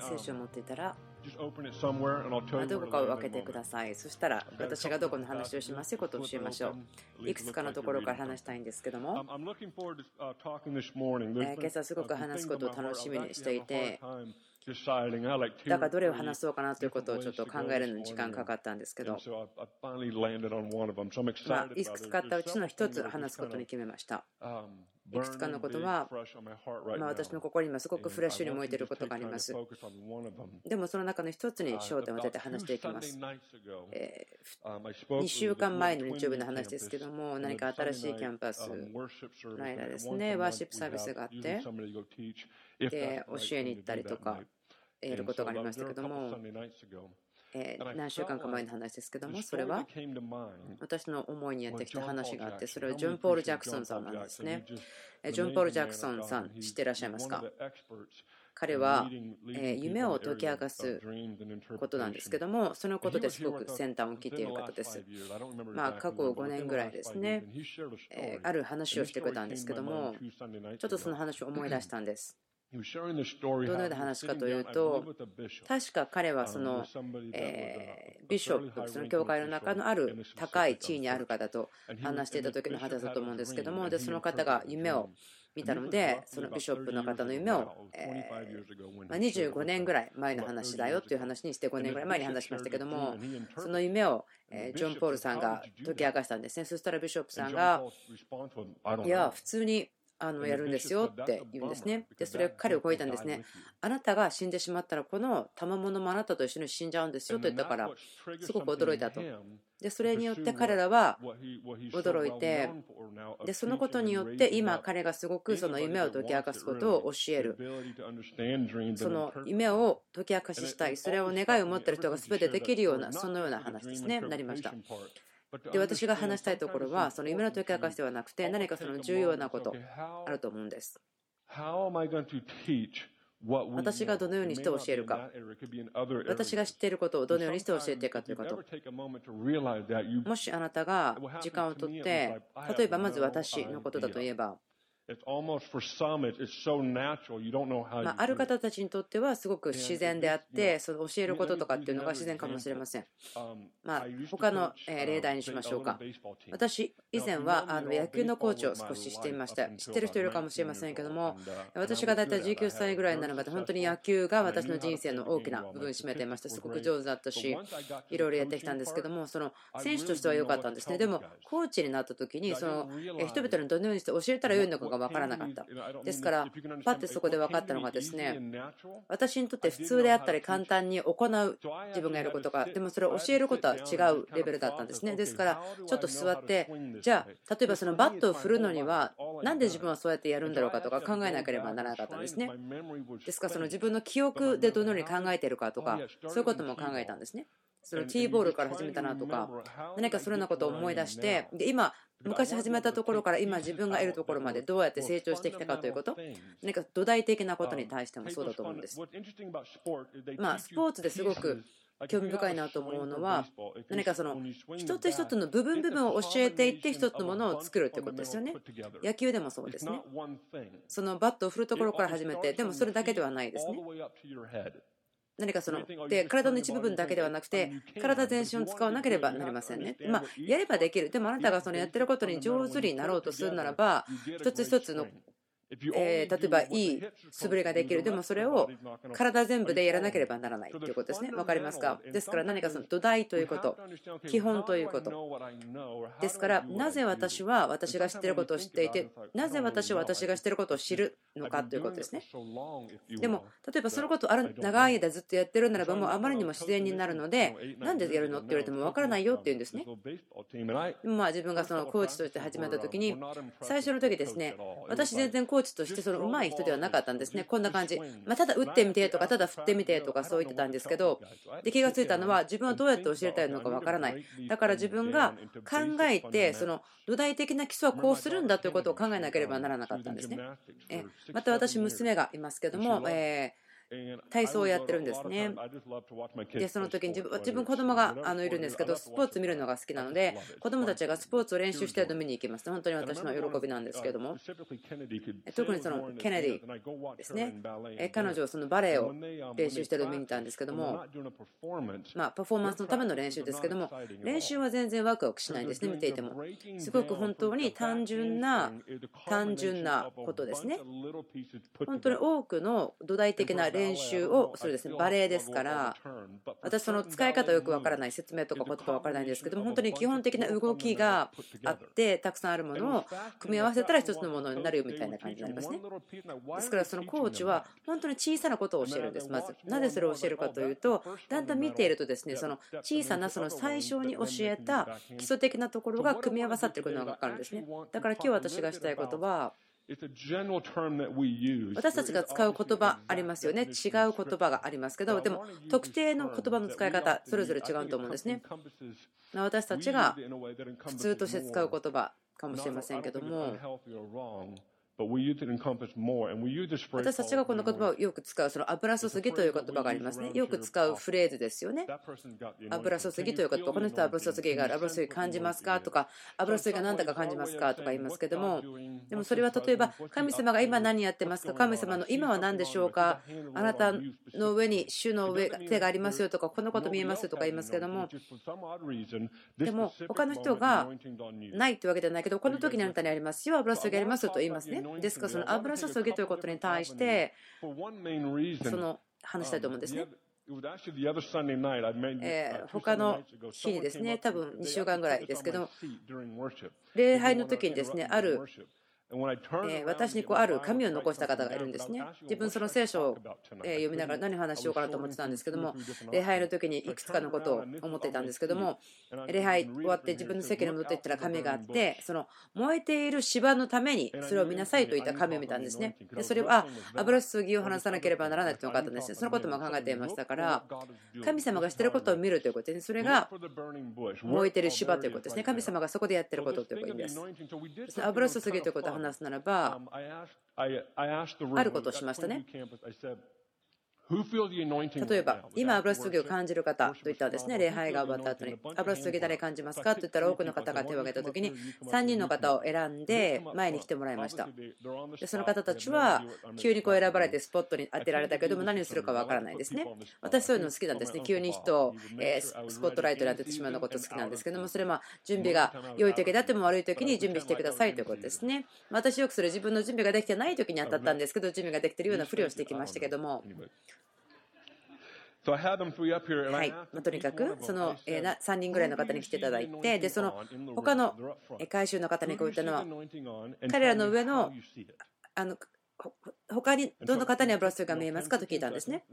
聖書を持っていたら、どこかを分けてください。そしたら、私がどこの話をしますよことを教えましょう。いくつかのところから話したいんですけども、今朝すごく話すことを楽しみにしていて、だからどれを話そうかなということをちょっと考えるのに時間かかったんですけど、いくつかあったうちの1つ話すことに決めました。いくつかのことは、まあ、私の心にもすごくフレッシュに燃えていることがあります。でもその中の一つに焦点を当てて話していきます、え、2週間前の日曜日の話ですけども何か新しいキャンパスの間ですねワーシップサービスがあってで教えに行ったりとかやることがありましたけども。え、何週間か前の話ですけども、それは私の思いにやってきた話があって、それはジョン・ポール・ジャクソンさんなんですね。え、ジョン・ポール・ジャクソンさん、知ってらっしゃいますか？彼は、え、夢を解き明かすことなんですけども、そのことですごく先端を切っている方です。ま、過去5年ぐらいですね、え、ある話をしてくれたんですけども、ちょっとその話を思い出したんです。どのような話かというと、確か彼はその、え、ビショップ、その教会の中のある高い地位にある方と話していた時の話だと思うんですけども、でその方が夢を見たので、そのビショップの方の夢を、えーま、25年ぐらい前の話だよという話にして、5年ぐらい前に話しましたけども、その夢を、え、ジョン・ポールさんが解き明かしたんですね。そしたらビショップさんが、いや、普通に。あのやるんですよって言うんですね。で、それ彼を超えたんですね。あなたが死んでしまったら、この賜物もあなたと一緒に死んじゃうんですよと言ったから、すごく驚いたと。で、それによって彼らは驚いて、で、そのことによって今、彼がすごくその夢を解き明かすことを教える。その夢を解き明かししたい、それを願いを持ってる人が全てできるような、そのような話ですね、なりました。で私が話したいところは、その夢の解き明かしではなくて、何かその重要なこと、あると思うんです。私がどのようにして教えるか、私が知っていることをどのようにして教えていくかということ、もしあなたが時間をとって、例えばまず私のことだといえば、まあ、ある.方たちにとってはすごく自然であって、その教えることとかっていうのが自然かもしれません。Um, まあ他の uh, 例題にしましょうか.私、以前はあの野球のコーチを少ししていました。知ってる人いるかもしれませんけども、私が大体19歳ぐらいになるまで、本当に野球が私の人生の大きな部分を占めていました。すごく上手だったし、いろいろやってきたんですけども、その選手としては良かったんですね。でも、コーチになった時に、そのえー人々にどのようにして教えたらよいのかが分からなかった。ですから、パッてそこで分かったのがですね、私にとって普通であったり簡単に行う自分がやることが、でもそれを教えることは違うレベルだったんですね。ですから、ちょっと座って、じゃあ、例えばそのバットを振るのには、なんで自分はそうやってやるんだろうかとか考えなければならなかったんですね。ですから、その自分の記憶でどのように考えているかとか、そういうことも考えたんですね。その T ボールから始めたなとか、何かそのようなことを思い出して、で今、昔始めたところから今自分がいるところまでどうやって成長してきたかということ、何か土台的なことに対してもそうだと思うんです。まあ、スポーツですごく興味深いなと思うのは、何かその一つ一つの部分部分を教えていって一つのものを作るということですよね。野球でもそうですね。そのバットを振るところから始めて、でもそれだけではないですね。何かそので体の一部分だけではなくて体全身を使わなければなりませんね。まあ、やればできる。でもあなたがそのやってることに上手になろうとするならば一つ一つのえー例えばいい素振りができる、でもそれを体全部でやらなければならないということですね。分かりますか？ですから何かその土台ということ、基本ということ。ですから、なぜ私は私が知っていることを知っていて、なぜ私は私が知っていることを知るのかということですね。でも、例えばそのことをある長い間ずっとやってるならば、もうあまりにも自然になるので、なんでやるのって言われても分からないよって言うんですね。まあ自分がそのコーチとして始めた時に、最初の時ですね、私全然コーチとしてその上手い人ではなかったんですね。こんな感じ。まあ、ただ打ってみてとか、ただ振ってみてとかそう言ってたんですけど、で気がついたのは自分はどうやって教えたいのかわからない。だから自分が考えて、その土台的な基礎はこうするんだということを考えなければならなかったんですね。えまた私、娘がいますけども、えー体操をやってるんですね。で、その時に自分自分子供があのいるんですけど、スポーツ見るのが好きなので、子供たちがスポーツを練習しているのを見に行きます。本当に私の喜びなんですけれども、特にそのケネディですね、彼女はそのバレエを練習しているのを見に行ったんですけども、まあ、パフォーマンスのための練習ですけども、練習は全然ワクワクしないんですね、見ていても。すごく本当に単純な、単純なことですね。本当に多くの土台的な練習をするですねバレエですから私その使い方よくわからない説明とか言葉わからないんですけども本当に基本的な動きがあってたくさんあるものを組み合わせたら一つのものになるよみたいな感じになりますね。ですからそのコーチは本当に小さなことを教えるんです。まずなぜそれを教えるかというとだんだん見ているとですねその小さなその最初に教えた基礎的なところが組み合わさってくるのが分かるんですね。だから今日私がしたいことは私たちが使う言葉ありますよね。違う言葉がありますけどでも特定の言葉の使い方それぞれ違うと思うんですね。私たちが普通として使う言葉かもしれませんけども私たちがこの言葉をよく使う、その油注ぎという言葉がありますね。よく使うフレーズですよね。油注ぎという言葉、この人は油注ぎがある、油注ぎ感じますか？とか、油注ぎが何だか感じますか？とか言いますけども、でもそれは例えば、神様が今何やってますか、神様の今は何でしょうか、あなたの上に主の上手がありますよとか、このこと見えますよとか言いますけども、でも他の人がないというわけではないけど、この時にあなたにありますよ、油注ぎありますよと言いますね。ですか？らその油注ぎということに対してその話したいと思うんですね。えー、他の日にですね、多分2週間ぐらいですけど、礼拝の時にですね、あるえ私にこうある紙を残した方がいるんですね。自分その聖書を読みながら何を話しようかなと思ってたんですけども、礼拝の時にいくつかのことを思っていたんですけども、礼拝終わって自分の席に戻っていったら紙があって、その燃えている芝のためにそれを見なさいといった紙を見たんですね。でそれは油注ぎを話さなければならないというのがあったんですね。そのことも考えていましたから、神様がしていることを見るということですね。それが燃えている芝ということですね。神様がそこでやっていることということです。油注ぎということは話すならば、あることをしましたね。例えば、今、油注ぎを感じる方といったらですね、礼拝が終わった後に、油注ぎ誰感じますかと言ったら、多くの方が手を挙げたときに、3人の方を選んで前に来てもらいました。でその方たちは、急にこう選ばれてスポットに当てられたけども、何をするかわからないですね。私、そういうの好きなんですね。急に人をスポットライトに当ててしまうのこと好きなんですけども、それは準備が良い時であっても悪い時に準備してくださいということですね。私、よくそれ自分の準備ができてない時に当たったんですけど、準備ができているようなふりをしてきましたけども。はい。まとにかくその3人ぐらいの方に来ていただいてでその他の回収の方にこう言ったのは彼らの上のあの他にどの方に油注ぎが見えますかと聞いたんですね。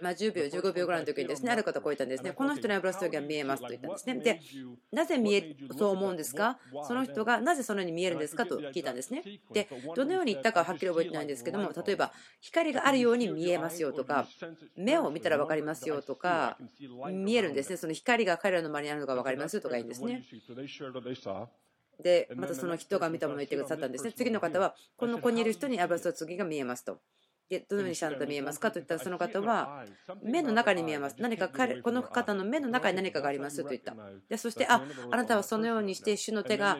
まあ、10秒、15秒ぐらいの時にですね、ある方こう言ったんですね。この人に油注ぎが見えますと言ったんですね。で、なぜ見えるそう思うんですかその人がなぜそのように見えるんですかと聞いたんですね。で、どのように言ったかはっきり覚えてないんですけども、例えば光があるように見えますよとか、目を見たら分かりますよとか、見えるんですね。その光が彼らの周りにあるのが分かりますとか言うんですね。で、またその人が見たものを言ってくださったんですね。次の方は、この子にいる人に油注ぎが見えますと。でどのようにしたと見えますかと言ったらその方は目の中に見えます何か彼この方の目の中に何かがありますと言ったでそしてああなたはそのようにして主の手が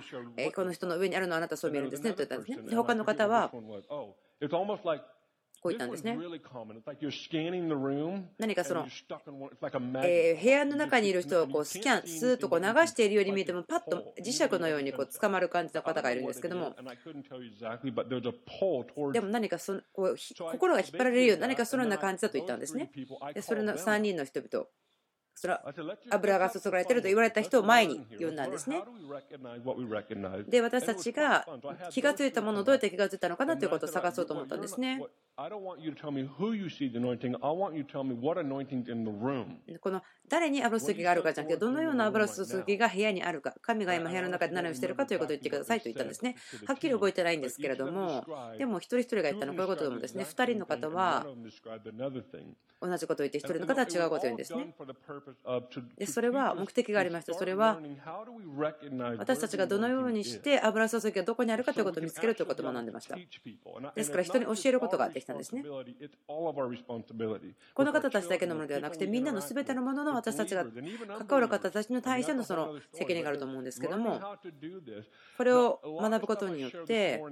この人の上にあるのはあなたはそう見えるんですねと言ったんですねで他の方はこう言ったんですね。何かその、え部屋の中にいる人をこうスキャン、スーッとこう流しているように見えても、パッと磁石のようにこう捕まる感じの方がいるんですけども、でも何かそのこう心が引っ張られるような、何かそのような感じだと言ったんですね。でそれの3人の人々それは油が注がれていると言われた人を前に呼んだんですね。で、私たちが気が付いたものをどうやって気が付いたのかなということを探そうと思ったんですね。この誰に油注ぎがあるかじゃなくて、どのような油注ぎが部屋にあるか、神が今部屋の中で何をしているかということを言ってくださいと言ったんですね。はっきり覚えてないんですけれども、でも一人一人が言ったのはこういうことでもですね、2人の方は同じことを言って、1人の方は違うことを言うんですね。でそれは目的がありました。それは私たちがどのようにして油注ぎがどこにあるかということを見つけるということを学んでました。ですから人に教えることができた。たんですね。この方たちだけのものではなくて、みんなの全てのものの私たちが関わる方たちに対してのその責任があると思うんですけども、これを学ぶことによって、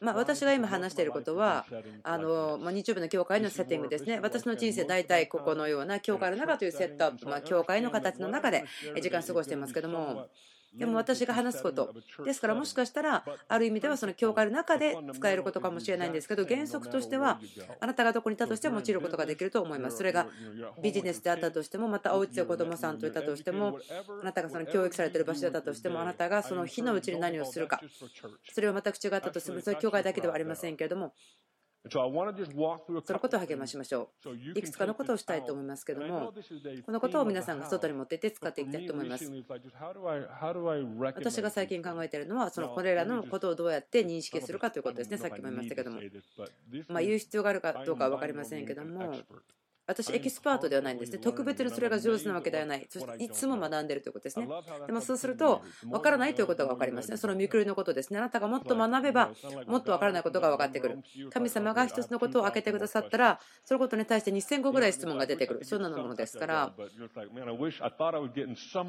まあ、私が今話していることは、あのまあ、日曜日の教会のセッティングですね。私の人生、大体ここのような教会の中というセットアップ、まあ、教会の形の中で時間過ごしていますけども、でも私が話すこと。ですからもしかしたら、ある意味ではその教会の中で使えることかもしれないんですけど、原則としては、あなたがどこにいたとしても用いることができると思います。それがビジネスであったとしても、またお家で子供さんといたとしても、あなたがその教育されている場所だったとしても、あなたがその日のうちに何をするか、それは全く違ったとしても、それは教会だけではありませんけれども、そのことを励ましましょう。いくつかのことをしたいと思いますけども、このことを皆さんが外に持っていって使っていきたいと思います。私が最近考えているのは、そのこれらのことをどうやって認識するかということですね、さっきも言いましたけども。まあ、言う必要があるかどうかは分かりませんけども、私、エキスパートではないんですね。特別にそれが上手なわけではない。そしていつも学んでいるということですね。でもそうすると、分からないということが分かりますね。その見くりのことですね。あなたがもっと学べば、もっと分からないことが分かってくる。神様が一つのことを開けてくださったら、そのことに対して2000個ぐらい質問が出てくる。そんなものですから、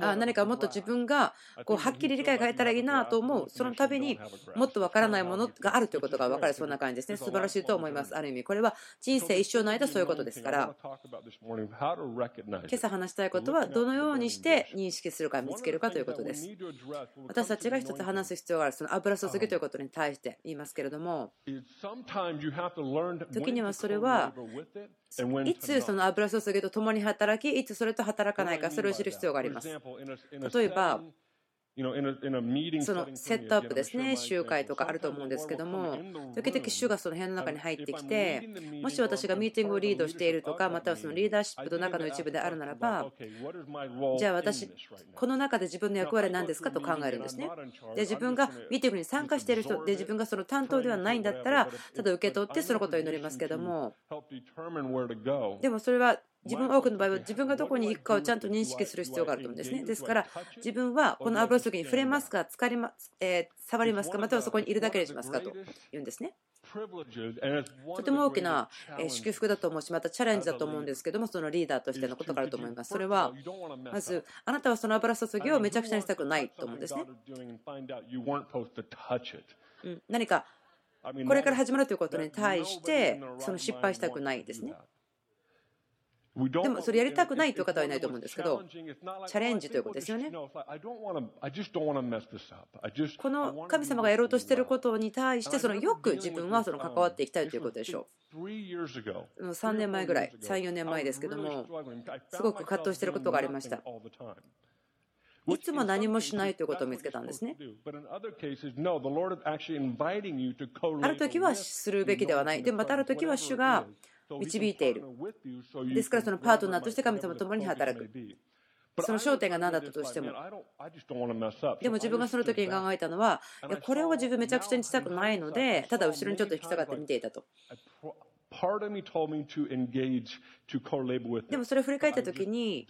あ何かもっと自分がこうはっきり理解が得たらいいなと思う。その度にもっと分からないものがあるということが分かる。そんな感じですね。素晴らしいと思います。ある意味、これは人生一生の間そういうことですから。今朝話したいことはどのようにして認識するか見つけるかということです。私たちが一つ話す必要がある、その油注ぎということに対して言いますけれども、時にはそれは、いつその油注ぎと共に働き、いつそれと働かないか、それを知る必要があります。例えば、そのセットアップですね、集会とかあると思うんですけども、時々主がその部屋の中に入ってきて、もし私がミーティングをリードしているとか、またはそのリーダーシップの中の一部であるならば、じゃあ私、この中で自分の役割は何ですかと考えるんですね。で、自分がミーティングに参加している人で、自分がその担当ではないんだったら、ただ受け取ってそのことを祈りますけども、でもそれは自分多くの場合は自分がどこに行くかをちゃんと認識する必要があると思うんですね。ですから自分はこの油注ぎに触れますか、かりまえー、触りますか、またはそこにいるだけにしますかと言うんですね。とても大きな祝福だと思うし、またチャレンジだと思うんですけども、そのリーダーとしてのことがあると思います。それは、まず、あなたはその油注ぎをめちゃくちゃにしたくないと思うんですね。何かこれから始まるということに対して、その失敗したくないですね。でもそれやりたくないという方はいないと思うんですけど、チャレンジということですよね。この神様がやろうとしていることに対して、そのよく自分はその関わっていきたいということでしょう。3年前ぐらい、3、4年前ですけども、すごく葛藤していることがありました。いつも何もしないということを見つけたんですね。ある時はするべきではない。でもまたある時は主が導いている。ですからそのパートナーとして神様と共に働く。その焦点が何だったとしても。でも自分がその時に考えたのは、いやこれを自分めちゃくちゃにしたくないので、ただ後ろにちょっと引き下がって見ていたと。でもそれを振り返った時に、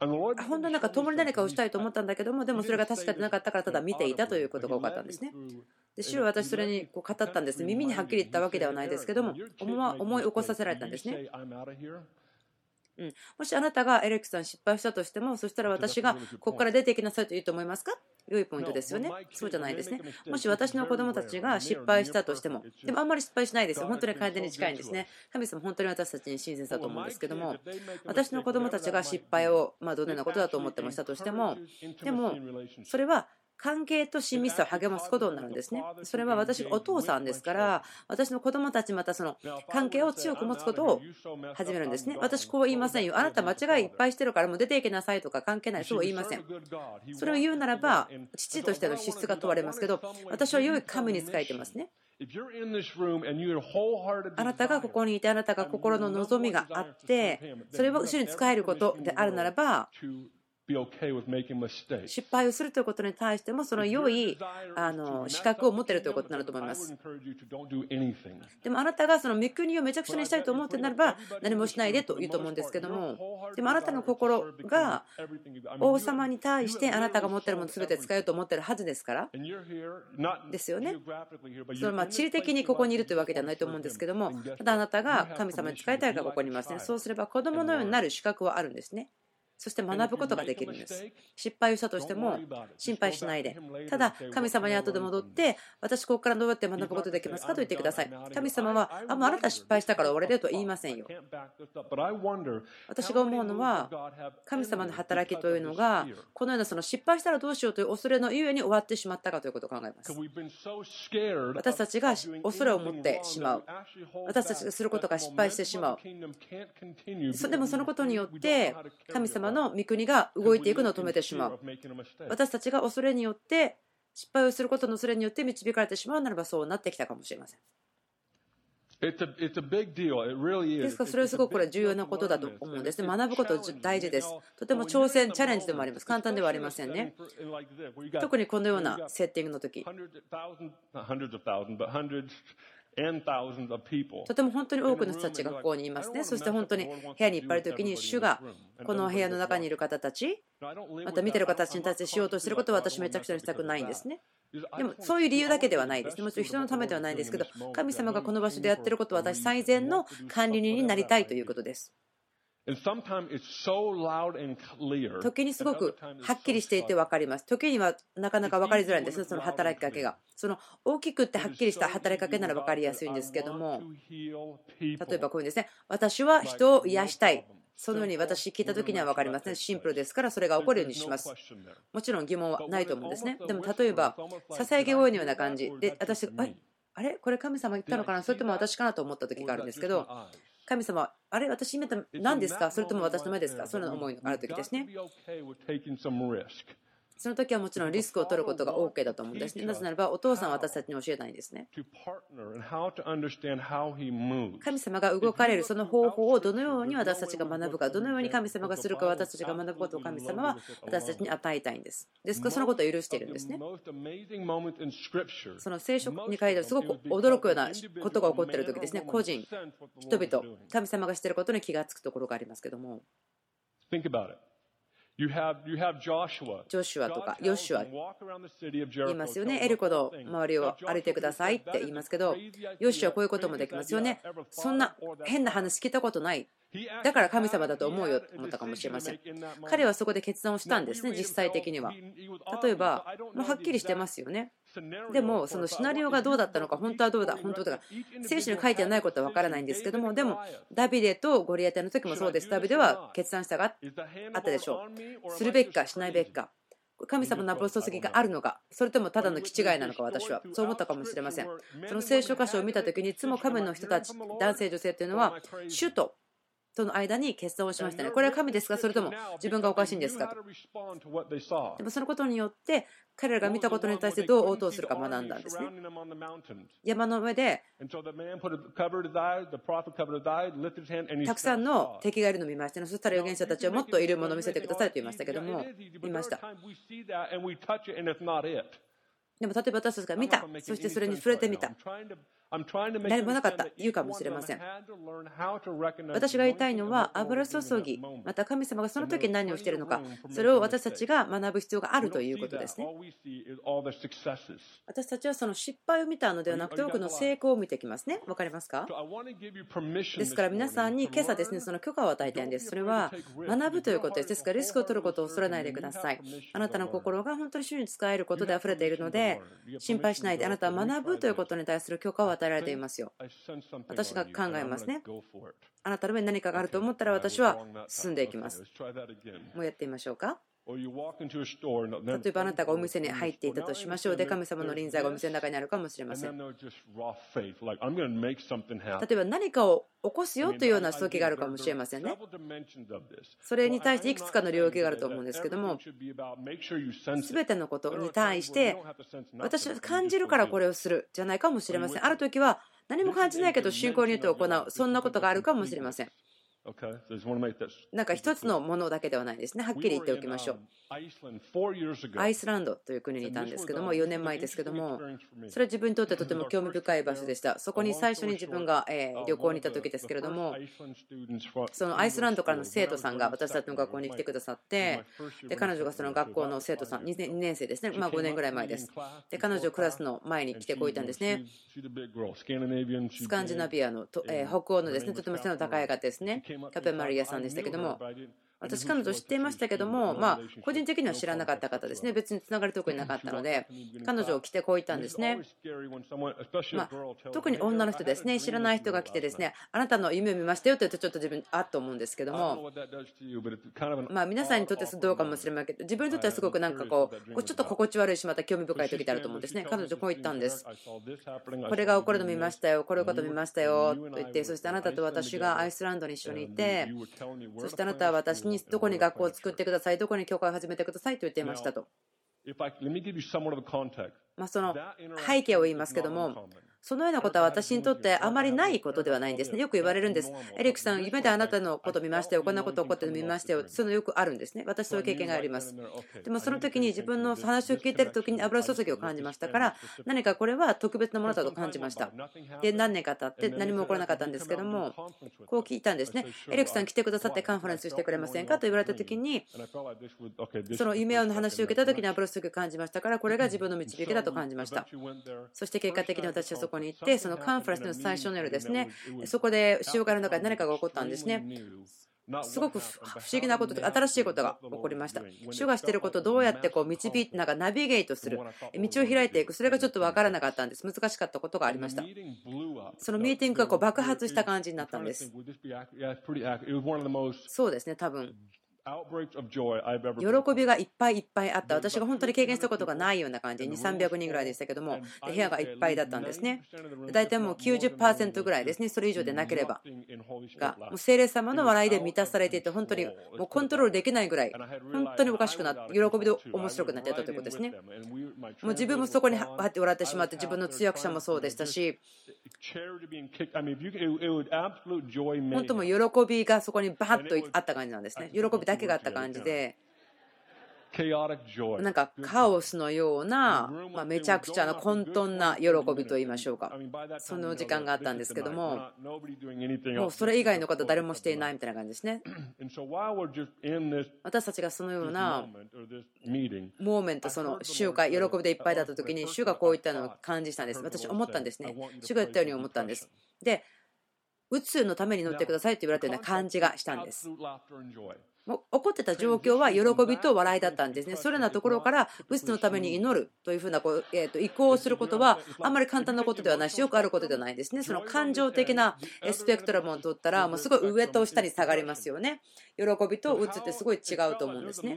本当なんか共に何かをしたいと思ったんだけども、でもそれが確かでなかったから、ただ見ていたということが多かったんですね。で主は私それにこう語ったんです。耳にはっきり言ったわけではないですけども、思い起こさせられたんですね。うん、もしあなたがエレックさん失敗したとしても、そしたら私がここから出ていきなさいと言うと思いますか？良いポイントですよね。そうじゃないですね。もし私の子供たちが失敗したとしても、でもあんまり失敗しないですよ。本当に完全に近いんですね。神様、本当に私たちに親切だと思うんですけども、私の子供たちが失敗を、まあ、どのようなことだと思ってましたとしても、でも、それは関係と親密さを励ますことになるんですね。それは私がお父さんですから、私の子供たちまたその関係を強く持つことを始めるんですね。私こう言いませんよ。あなた間違いいっぱいしてるからもう出ていけなさいとか関係ない。そう言いません。それを言うならば、父としての資質が問われますけど、私は良い神に仕えてますね。あなたがここにいて、あなたが心の望みがあって、それを後ろに使えることであるならば、失敗をするということに対してもその良いあの資格を持っているということになると思います。でもあなたがその御国をめちゃくちゃにしたいと思ってならば何もしないでと言うと思うんですけどもでもあなたの心が王様に対してあなたが持っているもの全て使えようと思っているはずですからですよね。そのまあ地理的にここにいるというわけではないと思うんですけどもただあなたが神様に使いたいからここにいますね。そうすれば子供のようになる資格はあるんですね。そして学ぶことができるんです。失敗をしたとしても心配しないで。ただ、神様に後で戻って、私ここからどうやって学ぶことできますか？と言ってください。神様は、あ、もうあなた失敗したから終わりだと言いませんよ。私が思うのは、神様の働きというのが、このようなその失敗したらどうしようという恐れのゆえに終わってしまったかということを考えます。私たちが恐れを持ってしまう。私たちがすることが失敗してしまう。でもそのことによって、神様の御国が動いていくのを止めてしまう。私たちが恐れによって、失敗をすることの恐れによって導かれてしまうならばそうなってきたかもしれません。ですからそれはすごくこれ重要なことだと思うんですね。学ぶこと大事です。とても挑戦、チャレンジでもあります。簡単ではありませんね。特にこのようなセッティングの時。とても本当に多くの人たちがここにいますね。そして本当に部屋にいっぱいいる時に主がこの部屋の中にいる方たち、また見てる方たちに対してしようとしていることは私めちゃくちゃにしたくないんですね。でもそういう理由だけではないですね。もちろん人のためではないですけど、神様がこの場所でやってることは私最善の管理人になりたいということです。時にすごくはっきりしていて分かります。時にはなかなか分かりづらいんですその働きかけが。その大きくってはっきりした働きかけなら分かりやすいんですけども、例えばこういうんですね、私は人を癒したい。そのように私聞いた時には分かりますね。シンプルですからそれが起こるようにします。もちろん疑問はないと思うんですね。でも例えば、ささやき声のような感じで、私、あれ？これ神様言ったのかな？それとも私かなと思った時があるんですけど、神様、あれ私今何ですか？それとも私の前ですか？その思いのある時ですね。その時はもちろんリスクを取ることが OK だと思うんですね。なぜならばお父さんは私たちに教えないんですね。神様が動かれるその方法をどのように私たちが学ぶか、どのように神様がするか私たちが学ぶことを神様は私たちに与えたいんです。ですからそのことを許しているんですね。その聖書に書いてあるすごく驚くようなことが起こっている時ですね。個人、人々、神様がしていることに気がつくところがありますけども。ジョシュアとかヨシュア言いますよね。エルコの周りを歩いてくださいって言いますけど、ヨシュアはこういうこともできますよね。そんな変な話聞いたことない。だから神様だと思うよと思ったかもしれません。彼はそこで決断をしたんですね、実際的には。例えば、もうはっきりしてますよね。でも、そのシナリオがどうだったのか、本当はどうだ、本当だか、聖書に書いてないことは分からないんですけども、でも、ダビデとゴリアテの時もそうです。ダビデは決断したがあったでしょう。するべきか、しないべきか。神様の油注ぎがあるのか、それともただの気違いなのか、私は。そう思ったかもしれません。その聖書箇所を見た時に、いつも神の人たち、男性、女性というのは、主ととの間に決断をしましたね。これは神ですか？それとも自分がおかしいんですか？と。でもそのことによって彼らが見たことに対してどう応答するか学んだんですね。山の上でたくさんの敵がいるのを見ましたね。そしたら預言者たちはもっといるものを見せてくださいと言いましたけども、見ました。でも例えば私たちが見た、そしてそれに触れてみた。何もなかった言うかもしれません私が言いたいのは油注ぎまた神様がその時に何をしているのかそれを私たちが学ぶ必要があるということですね。私たちはその失敗を見たのではなくて多くの成功を見てきますね。わかりますか？ですから皆さんに今朝ですねその許可を与えたいんです。それは学ぶということです。ですからリスクを取ることを恐れないでください。あなたの心が本当に主に使えることで溢れているので心配しないであなたは学ぶということに対する許可を与えられていますよ。私が考えますね。あなたの上に何かがあると思ったら私は進んでいきます。もうやってみましょうか。例えばあなたがお店に入っていたとしましょう。で、神様の臨在がお店の中にあるかもしれません。例えば何かを起こすよというような時があるかもしれませんね。それに対していくつかの領域があると思うんですけども、全てのことに対して、私は感じるからこれをするじゃないかもしれません。ある時は何も感じないけど信仰によって行う、そんなことがあるかもしれません。なんか一つのものだけではないですね。はっきり言っておきましょう。アイスランドという国にいたんですけども、4年前ですけども、それは自分にとってとても興味深い場所でした。そこに最初に自分が旅行に行った時ですけれども、そのアイスランドからの生徒さんが私たちの学校に来てくださって、で彼女がその学校の生徒さん、2年生ですね、まあ5年ぐらい前です。で彼女クラスの前に来てこいたんですね。スカンジナビアの北欧のですねとても背の高い方ですね。カペマリアさんでしたけども、私、彼女知っていましたけども、まあ、個人的には知らなかった方ですね、別につながり特になかったので、彼女を来てこう言ったんですね。まあ、特に女の人ですね、知らない人が来て、ですねあなたの夢を見ましたよと言うと、ちょっと自分、あっと思うんですけども、まあ、皆さんにとってどうかもしれませんけど、自分にとってはすごくなんかこう、ちょっと心地悪いし、また興味深い時であると思うんですね。彼女、こう言ったんです。これが起こるの見ましたよ、これいうこと見ましたよ。と言って、そしてあなたと私がアイスランドに一緒にいて、そしてあなたは私にどこに学校を作ってください、どこに教会を始めてくださいと言っていましたと。まあ、その背景を言いますけども、そのようなことは私にとってあまりないことではないんですね。よく言われるんです。エリックさん、夢であなたのこと見ましたよ。こんなこと起こってるの見ましたよ。そういうのよくあるんですね。私そういう経験があります。でもその時に自分の話を聞いてる時に油注ぎを感じましたから、何かこれは特別なものだと感じました。で、何年か経って何も起こらなかったんですけども、こう聞いたんですね。エリックさん来てくださってカンファレンスしてくれませんか？と言われた時に、その夢の話を受けた時に油注ぎを感じましたから、これが自分の導きだと感じました。そして結果的に私はそこに行って、そのカンファレンスの最初の夜ですね、そこで集会の中で何かが起こったんですね。すごく不思議なこととか新しいことが起こりました。主がしていることをどうやってこう導いて、なんかナビゲートする、道を開いていく、それがちょっと分からなかったんです。難しかったことがありました。そのミーティングがこう爆発した感じになったんです。そうですね、多分喜びがいっぱいいっぱいあった。私が本当に経験したことがないような感じで、2、300人ぐらいでしたけども、部屋がいっぱいだったんですね。大体もう90%ぐらいですね、それ以上でなければ。が、もう聖霊様の笑いで満たされていて、本当にもうコントロールできないぐらい、本当におかしくなって、喜びで面白くなってたということですね。もう自分もそこに入って笑ってしまって、自分の通訳者もそうでしたし、本当も喜びがそこにバーッとあった感じなんですね。喜びだけがあった感じで。なんかカオスのような、まあ、めちゃくちゃな混沌な喜びと言いましょうか、その時間があったんですけども、もうそれ以外の方、誰もしていないみたいな感じですね。私たちがそのようなモーメント、その集会、喜びでいっぱいだった時に、主がこういったのを感じしたんです。私、思ったんですね。主が言ったように思ったんです。で、宇宙のために乗ってくださいと言われたような感じがしたんです。起こってた状況は喜びと笑いだったんですね。それらなところから物質のために祈るというふうなこう、えー、と移行することはあんまり簡単なことではないし、よくあることではないですね。その感情的なスペクトラムを取ったら、もうすごい上と下に下がりますよね。喜びと鬱ってすごい違うと思うんですね。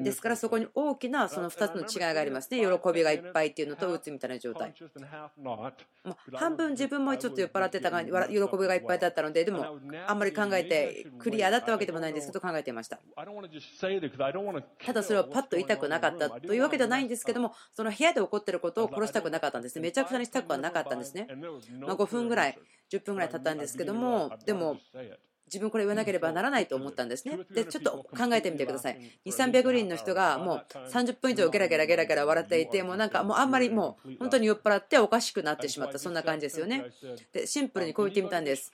ですからそこに大きなその2つの違いがありますね。喜びがいっぱいっていうのと鬱みたいな状態。半分自分もちょっと酔っ払ってたが喜びがいっぱいだったので、でもあんまり考えてクリアだったわけでもないんですですと考えていました。ただそれをパッと言いたくなかったというわけではないんですけども、その部屋で起こっていることを殺したくなかったんですね。めちゃくちゃにしたくはなかったんですね。ま5分ぐらい、10分ぐらい経ったんですけども、でも、自分これ言わなければならないと思ったんですね。で、ちょっと考えてみてください。2、300人の人がもう30分以上ゲラゲラゲラゲラ笑っていて、もうなんかもうあんまりもう本当に酔っ払っておかしくなってしまった、そんな感じですよね。で、シンプルにこう言ってみたんです。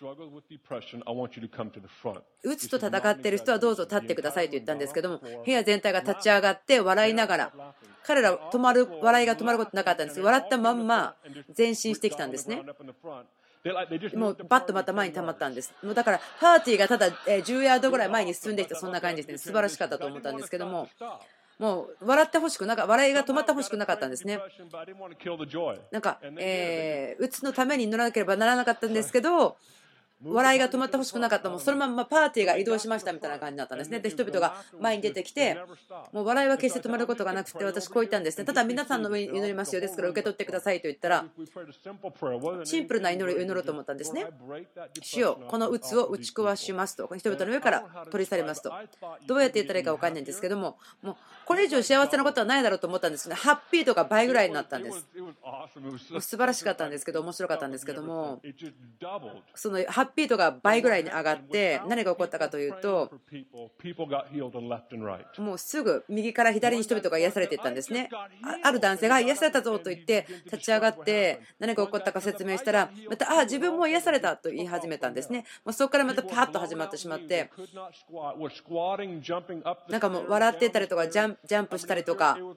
うつと戦っている人はどうぞ立ってくださいと言ったんですけども、部屋全体が立ち上がって笑いながら、彼ら止まる、笑いが止まることなかったんです笑ったまんま前進してきたんですね。もうバッとまた前に溜まったんです。もうだからパーティーがただ10ヤードぐらい前に進んできたそんな感じですね。素晴らしかったと思ったんですけども。もう笑ってほしくなか笑いが止まってほしくなかったんですね。なんか、えー、うつのために乗らなければならなかったんですけど、笑いが止まってほしくなかったもうそのままパーティーが移動しましたみたいな感じだったんですね。で、人々が前に出てきて、もう笑いは決して止まることがなくて、私こう言ったんですね。ただ皆さんの上に祈りますよ。ですから受け取ってくださいと言ったら、シンプルな祈りを祈ろうと思ったんですね。主よ、この鬱を打ち壊しますと、人々の上から取り去りますと。どうやって言ったらいいか分かんないんですけども、もうこれ以上幸せなことはないだろうと思ったんですけど、ハッピーとか倍ぐらいになったんです。素晴らしかったんですけど、面白かったんですけども、そのハッピー度が倍ぐらいに上がって何が起こったかというともうすぐ右から左に人々が癒されていったんですね。ある男性が癒されたぞと言って立ち上がって何が起こったか説明したらまたあ自分も癒されたと言い始めたんですね。そこからまたパッと始まってしまって。なんかもう笑ってたりとかジャンプしたりとか。も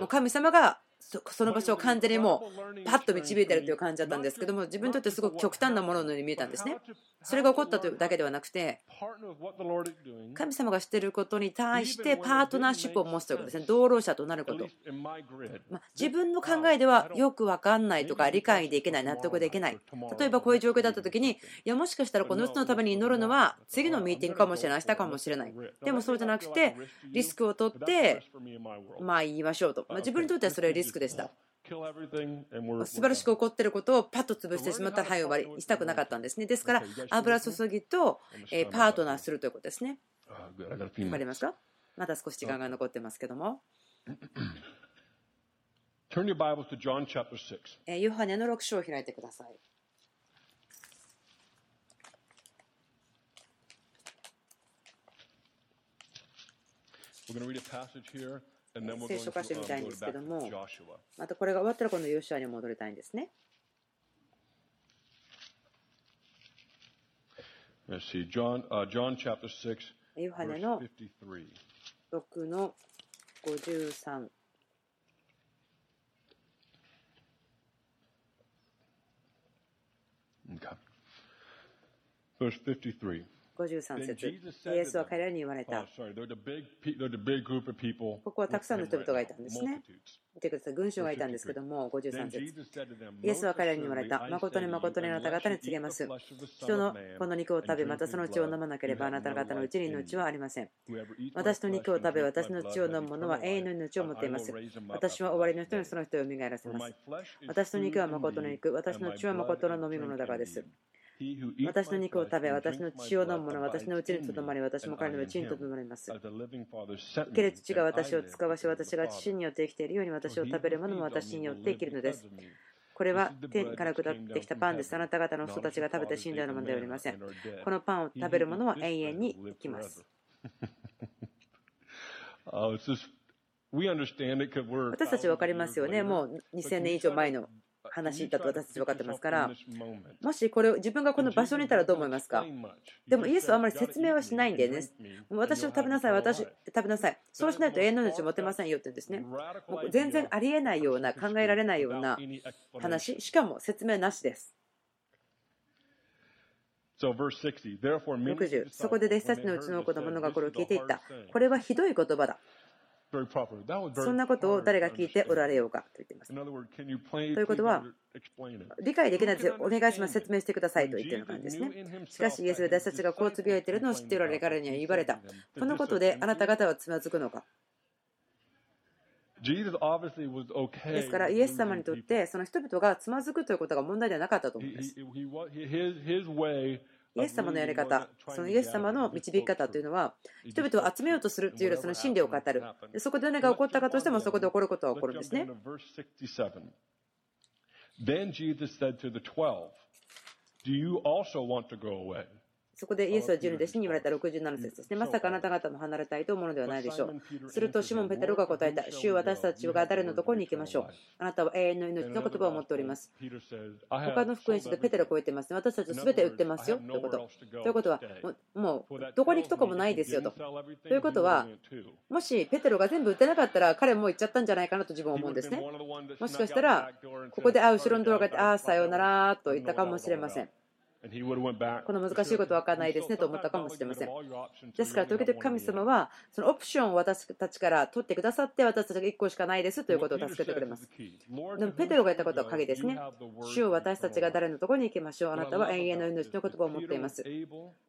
う神様がその場所を完全にもうパッと導いてるという感じだったんですけども自分にとってすごく極端なもののように見えたんですね。それが起こったというだけではなくて神様がしていることに対してパートナーシップを持つということですね。同労者となること。ま自分の考えではよく分かんないとか理解できない納得できない。例えばこういう状況だった時にいやもしかしたらこの人のために祈るのは次のミーティングかもしれない明日かもしれない。でもそうじゃなくてリスクを取ってまあ言いましょうと、ま自分にとってはそれはリスクでした。素晴らしく起こっていることをパッと潰してしまったら、はい、終わりしたくなかったんですね。ですから、油注ぎとパートナーするということですね。わかりますか？まだ少し時間が残ってますけども。ヨハネの6章を開いてください。We're going to read a passage here. 聖書箇所みたいんですけども、またこれが終わったら今度ヨシュアに戻りたいんですね。ヨハネの6の53。Verse 53. 53節イエスは彼らに言われた。ここはたくさんの人々がいたんですね。見てください。群衆がいたんですけども、53節イエスは彼らに言われた。誠に誠にあなた方に告げます。人のこの肉を食べ、またその血を飲まなければあなた方のうちに命はありません。私の肉を食べ、私の血を飲む者は永遠の命を持っています。私は終わりの人にその人を蘇らせます。私の肉は誠の肉、私の血は誠の飲み物だからです。私の肉を食べ、私の血を飲む者は私のうちにとどまり、私も彼のうちにとどまります。生ける父が私を使わし、私が父によって生きているように私を食べる者も私によって生きるのです。これは天から下ってきたパンです。あなた方の人たちが食べて死んだようなものではありません。このパンを食べる者は永遠に生きます。私たち分かりますよね。もう2000年以上前の話だと私たち分かってますから、もしこれを自分がこの場所にいたらどう思いますか？でもイエスはあまり説明はしないんでね、私を食べなさい、私食べなさい、そうしないと永遠の命を持てませんよって言うんですね。もう全然ありえないような、考えられないような話、しかも説明なしです。60そこで弟子たちのうちの子供がこれを聞いていった。これはひどい言葉だ。そんなことを誰が聞いておられようかと言っています。ということは、理解できないですよ、お願いします、説明してくださいと言っている感じですね。しかし、イエスは私たちがこうつぶやいているのを知っておられる彼には言われた。このことであなた方はつまずくのか。ですから、イエス様にとって、その人々がつまずくということが問題ではなかったと思うんです。イエス様のやり方、そのイエス様の導き方というのは、人々を集めようとするというよりはその真理を語る。でそこで何が起こったかとしても、そこで起こることは起こるんですね。Then Jesus said to the twelve, Do you also want to go away? そこでイエスは十二弟子に言われた67節ですね。まさかあなた方も離れたいと思うのではないでしょう。するとシモン・ペテロが答えた。主私たちが誰のところに行きましょう。あなたは永遠の命の言葉を持っております。他の福音書でペテロを超えてますね。私たち全て売ってますよ。ということ。ということは、もうどこに行くとこもないですよと。ということは、もしペテロが全部売ってなかったら彼も行っちゃったんじゃないかなと自分は思うんですね。もしかしたら、ここで、あ、後ろのドアがあって、ああ、さようならと言ったかもしれません。この難しいことは分からないですねと思ったかもしれません。ですから、時々神様は、そのオプションを私たちから取ってくださって、私たちが1個しかないですということを助けてくれます。でも、ペテロが言ったことは鍵ですね。主を私たちが誰のところに行きましょう。あなたは永遠の命の言葉を持っています。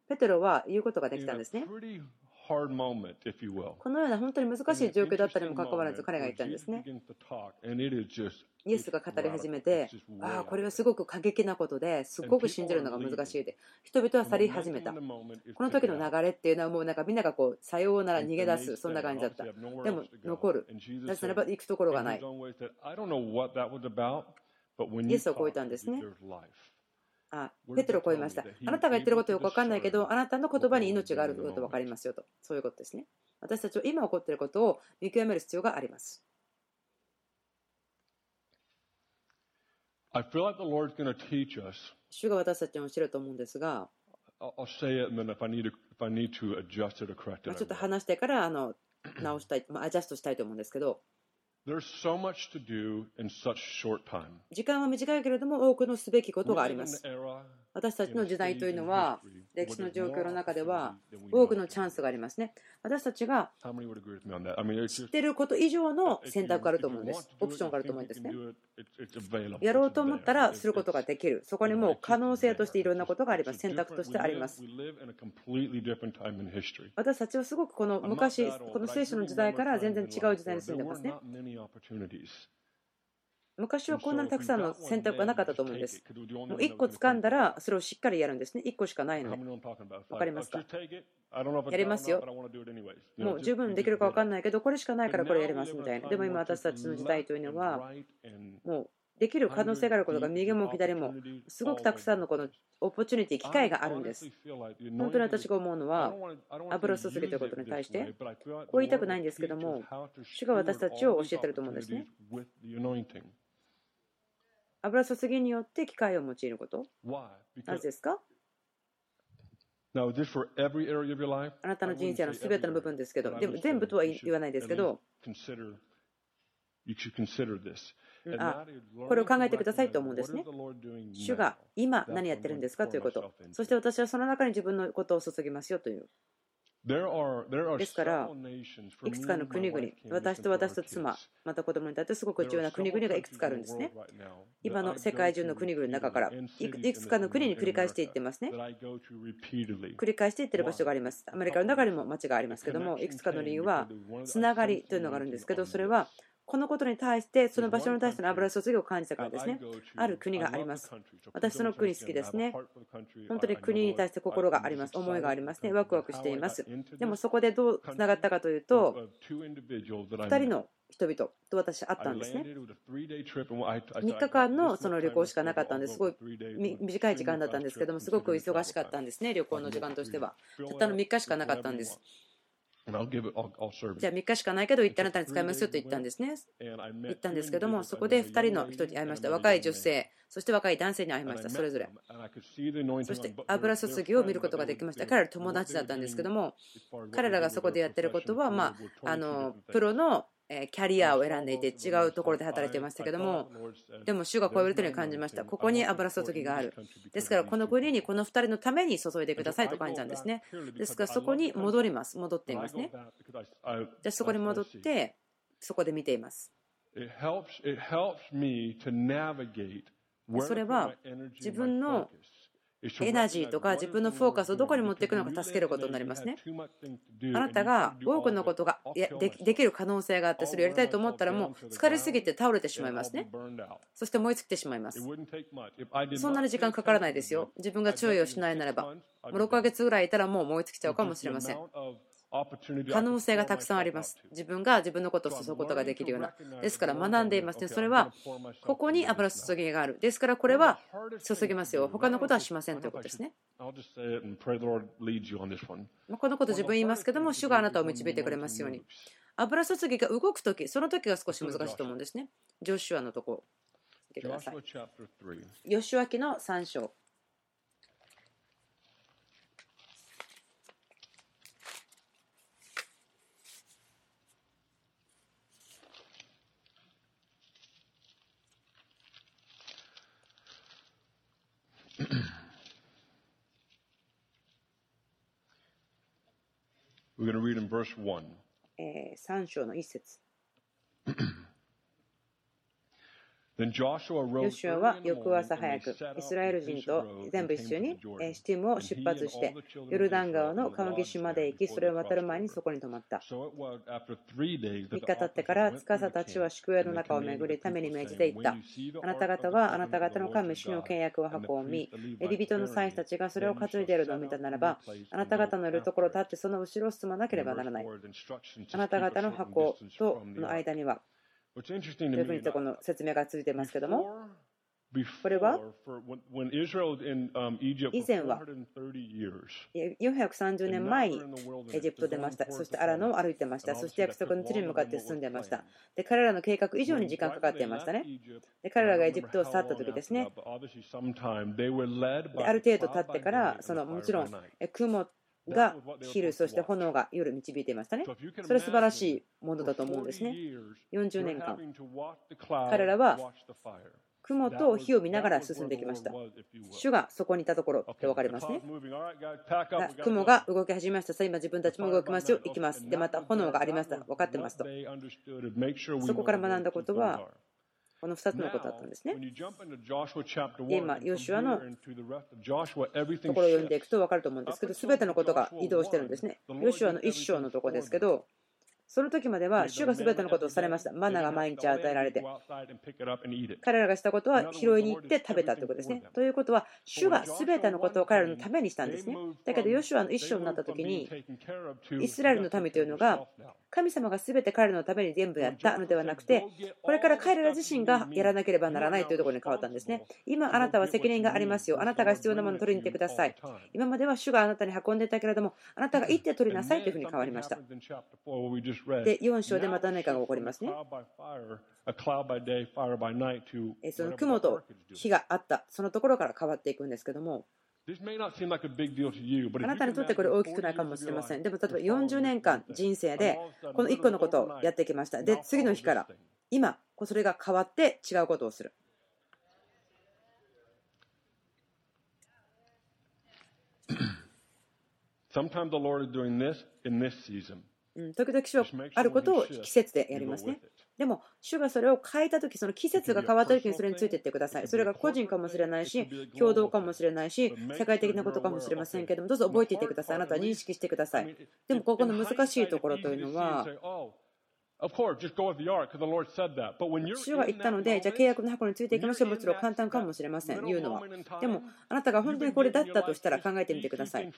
ペテロは言うことができたんですね。このような本当に難しい状況だったにもかかわらず彼が言ったんですね。イエスが語り始めて、ああ、これはすごく過激なことですごく信じるのが難しいで、人々は去り始めた。この時の流れっていうのはもうなんかみんながこう、さようなら逃げ出す、そんな感じだった。でも残る。なぜならば行くところがない。イエスを超えたんですね。あペテロを超えました。あなたが言ってることよく分かんないけど、あなたの言葉に命があること分かりますよと。そういうことですね。私たちは今起こっていることを見極める必要があります。主が私たちに教えると思うんですが、ちょっと話してからあの直したい、アジャストしたいと思うんですけど、時間は短いけれども多くのすべきことがあります。私たちの時代というのは歴史の状況の中では多くのチャンスがありますね。私たちが知っていること以上の選択があると思うんです。オプションがあると思うんですね。やろうと思ったらすることができる。そこにもう可能性としていろんなことがあります。選択としてあります。私たちはすごくこの昔、この聖書の時代から全然違う時代に住んでますね。昔はこんなにたくさんの選択がなかったと思うんです。もう1個掴んだらそれをしっかりやるんですね。1個しかないので。分かりますか？やりますよ。もう十分できるか分かんないけど、これしかないからこれやりますみたいな。でも今私たちの時代というのは、もうできる可能性があることが右も左もすごくたくさんのこのオポチュニティ機会があるんです。本当に私が思うのは油注ぎということに対してこう言いたくないんですけども主が私たちを教えてると思うんですね。油注ぎによって機械を用いること？なぜですか？あなたの人生のすべての部分ですけど、でも全部とは言わないですけど、あこれを考えてくださいと思うんですね。主が今何やってるんですかということ。そして私はその中に自分のことを注ぎますよというですから、いくつかの国々、私と私と妻、また子供にとってすごく重要な国々がいくつかあるんですね。今の世界中の国々の中から、いくつかの国に繰り返していってますね。繰り返していってる場所があります。アメリカの中にも街がありますけども、いくつかの理由は、つながりというのがあるんですけど、それはこのことに対して、その場所に対しての油注ぎを感じたからですね。ある国があります。私、その国好きですね。本当に国に対して心があります。思いがありますね。ワクワクしています。でもそこでどうつながったかというと、2人の人々と私、会ったんですね。3日間のその旅行しかなかったんですごい短い時間だったんですけども、すごく忙しかったんですね、旅行の時間としては。たったの3日しかなかったんです。じゃあ3日しかないけど、行ってあなたに使いますよと言ったんですね。言ったんですけども、そこで2人の人に会いました。若い女性、そして若い男性に会いました、それぞれ。そして油注ぎを見ることができました。彼ら友達だったんですけども、彼らがそこでやってることは、まあ、あのプロのキャリアを選んでいて違うところで働いていましたけどもでも主がこういうふうに感じましたここに油注ぎがあるですからこの国にこの2人のために注いでくださいと感じたんですねですからそこに戻ります戻っていますねじゃそこに戻ってそこで見ていますそれは自分のエナジーとか自分のフォーカスをどこに持っていくのか助けることになりますね。あなたが多くのことができる可能性があってそれをやりたいと思ったらもう疲れすぎて倒れてしまいますね。そして燃え尽きてしまいます。そんなに時間かからないですよ。自分が注意をしないならば。もう6ヶ月ぐらいいたらもう燃え尽きちゃうかもしれません。可能性がたくさんあります。自分が自分のことを注ぐことができるような。ですから学んでいますね。それはここに油注ぎがある。ですからこれは注ぎますよ。他のことはしませんということですね。このこと自分言いますけども、主があなたを導いてくれますように。油注ぎが動くとき、その時が少し難しいと思うんですね。ジョシュアのとこ見てください。ヨシュア記の3章。3章の一節。 ヨシュアは翌朝早く、イスラエル人と全部一緒にシティムを出発して、ヨルダン川の川岸まで行き、それを渡る前にそこに泊まった。3日経ってから、司たちは宿営の中を巡り、ために命じていった。あなた方はあなた方の神主の契約を運び、エリ人の祭司たちがそれを担いでいるのを見たならば、あなた方のいるところを立ってその後ろを進まなければならない。あなた方の箱との間には、というこの説明が続いてますけども、これは？以前は？430年前にエジプト出ました。そしてアラノを歩いてました。そして約束の地に向かって進んでました。で彼らの計画以上に時間かかっていましたね。で彼らがエジプトを去った時ですね。である程度経ってからそのもちろん雲が昼、そして炎が夜導いていましたね。それ素晴らしいものだと思うんですね。40年間、彼らは雲と火を見ながら進んできました。主がそこにいたところって分かりますね。雲が動き始めました。さあ今自分たちも動きますよ。行きます。で、また炎がありました。分かってますと。そこから学んだことは、この2つのことだったんですね。今、ヨシュアのところを読んでいくと分かると思うんですけど、すべてのことが移動してるんですね。ヨシュアの一章のところですけど、その時までは主が全てのことをされました。マナが毎日与えられて。彼らがしたことは拾いに行って食べたということですね。ということは、主が全てのことを彼らのためにしたんですね。だけど、ヨシュアの一章になった時に、イスラエルの民というのが、神様が全て彼らのために全部やったのではなくて、これから彼ら自身がやらなければならないというところに変わったんですね。今、あなたは責任がありますよ。あなたが必要なものを取りに行ってください。今までは主があなたに運んでいたけれども、あなたが行って取りなさいというふうに変わりました。で、4章でまた何かが起こりますね。その雲と火があった、そのところから変わっていくんですけども、あなたにとってこれ大きくないかもしれません。でも例えば40年間人生でこの1個のことをやってきました。で、次の日から今、それが変わって違うことをする。Sometimes the Lord is doing this in this season. 時々主はあることを季節でやりますね。でも、主がそれを変えたとき、その季節が変わったときにそれについていってください。それが個人かもしれないし、共同かもしれないし、世界的なことかもしれませんけども、どうぞ覚えていてください。あなたは認識してください。でも、ここの難しいところというのは、主が言ったので、じゃあ契約の箱についていきましょう。もちろん簡単かもしれません、言うのは。でも、あなたが本当にこれだったとしたら考えてみてください。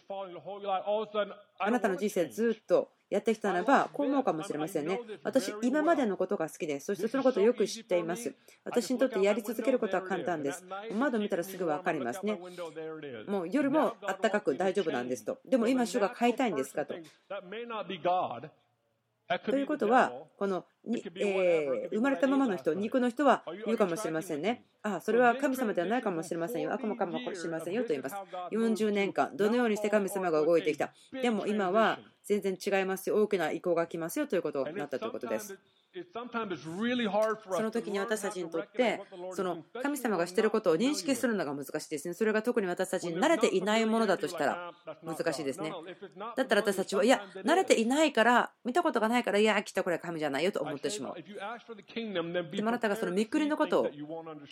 あなたの人生ずっとやってきたならば、こう思うかもしれませんね。私、今までのことが好きです。そしてそのことをよく知っています。私にとってやり続けることは簡単です。窓見たらすぐ分かりますね。もう夜もあったかく大丈夫なんですと。でも今、主が買いたいんですかと。ということは、このに、えー、生まれたままの人、肉の人は言うかもしれませんね。ああ、それは神様ではないかもしれませんよ。悪魔かもしれませんよと言います。40年間、どのようにして神様が動いてきた？でも今は全然違いますよ。大きな意向が来ますよということになったということです。その時に私たちにとってその神様がしていることを認識するのが難しいですね。それが特に私たちに慣れていないものだとしたら難しいですね。だったら私たちはいや、慣れていないから、見たことがないから、いや、きっとこれは神じゃないよと思ってしまう。でもあなたがそのみっくりのことを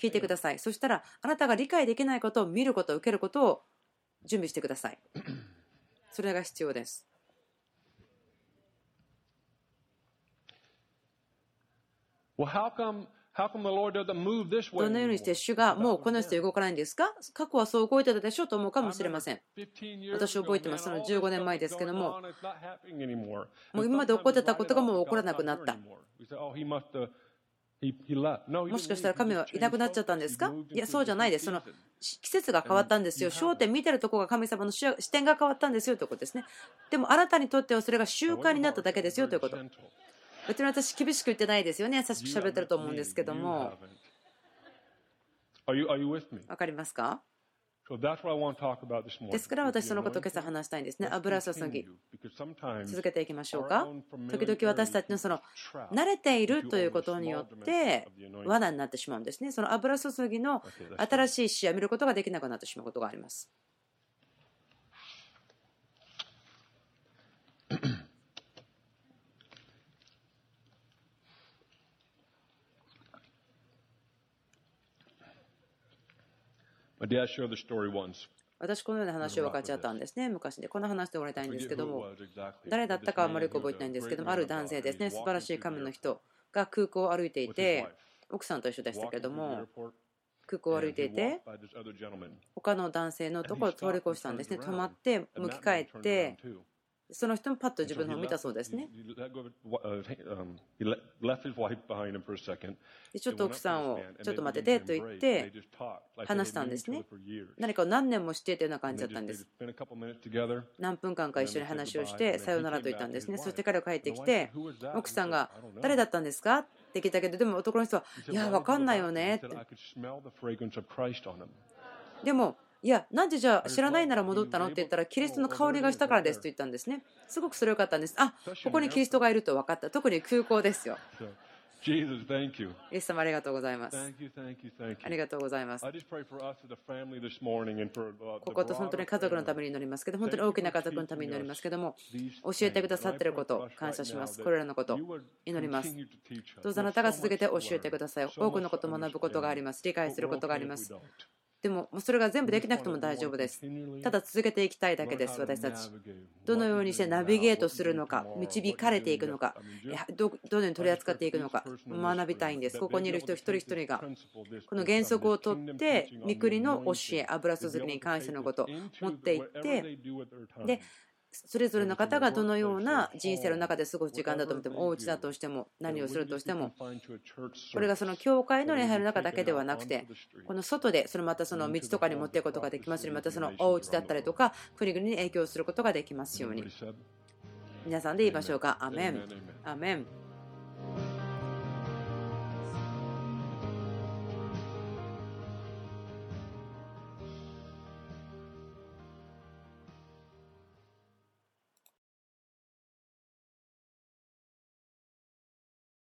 聞いてください。そしたら、あなたが理解できないことを見ることを受けることを準備してください。それが必要です。どのようにして主がもうこの人動かないんですか？過去はそう動いてたでしょうと思うかもしれません。私覚えてます。その15年前ですけども、もう今まで起こってたことがもう起こらなくなった。もしかしたら神はいなくなっちゃったんですか？いや、そうじゃないです。その季節が変わったんですよ。焦点見てるところが神様の視点が変わったんですよということですね。でもあなたにとってはそれが習慣になっただけですよということ。別に私厳しく言ってないですよね優しく喋ってると思うんですけどもわかりますか？ですから私そのことを今朝話したいんですね。油注ぎ。続けていきましょうか？時々私たちのその慣れているということによって罠になってしまうんですね。その油注ぎの新しい視野を見ることができなくなってしまうことがあります。私、このような話を分かち合ったんですね、昔で。この話で終わりたいんですけども、誰だったかあんまりよく覚えてないんですけども、ある男性ですね、素晴らしい神の人が空港を歩いていて、奥さんと一緒でしたけども、空港を歩いていて、他の男性のところを通り越したんですね、止まって、向き返って、その人もパッと自分の方を見たそうですね。ちょっと奥さんをちょっと待っててと言って話したんですね。何かを何年もしていたような感じだったんです。何分間か一緒に話をしてさよならと言ったんですね。そして彼が帰ってきて奥さんが誰だったんですか？って聞いたけどでも男の人はいや分かんないよねって。でもいや、なんでじゃあ知らないなら戻ったの？って言ったら、キリストの香りがしたからですと言ったんですね。すごくそれよかったんです。あここにキリストがいると分かった。特に空港ですよ。イエス様ありがとうございます。ありがとうございます。ここと本当に家族のために祈りますけど、本当に大きな家族のために祈りますけども、教えてくださっていること、感謝します。これらのこと、祈ります。どうぞあなたが続けて教えてください。多くのことを学ぶことがあります。理解することがあります。でも、それが全部できなくても大丈夫です。ただ続けていきたいだけです、私たち。どのようにしてナビゲートするのか、導かれていくのか、どのように取り扱っていくのか、学びたいんです。ここにいる人一人一人が、この原則をとって、みくりの教え、油注ぎに関してのことを持っていって、で、それぞれの方がどのような人生の中で過ごす時間だと思っても、お家だとしても、何をするとしても、これがその教会の礼拝の中だけではなくて、この外で、そのまたその道とかに持っていくことができますように、またそのお家だったりとか、国々に影響することができますように。皆さんで言いましょうか。アメン。アメン。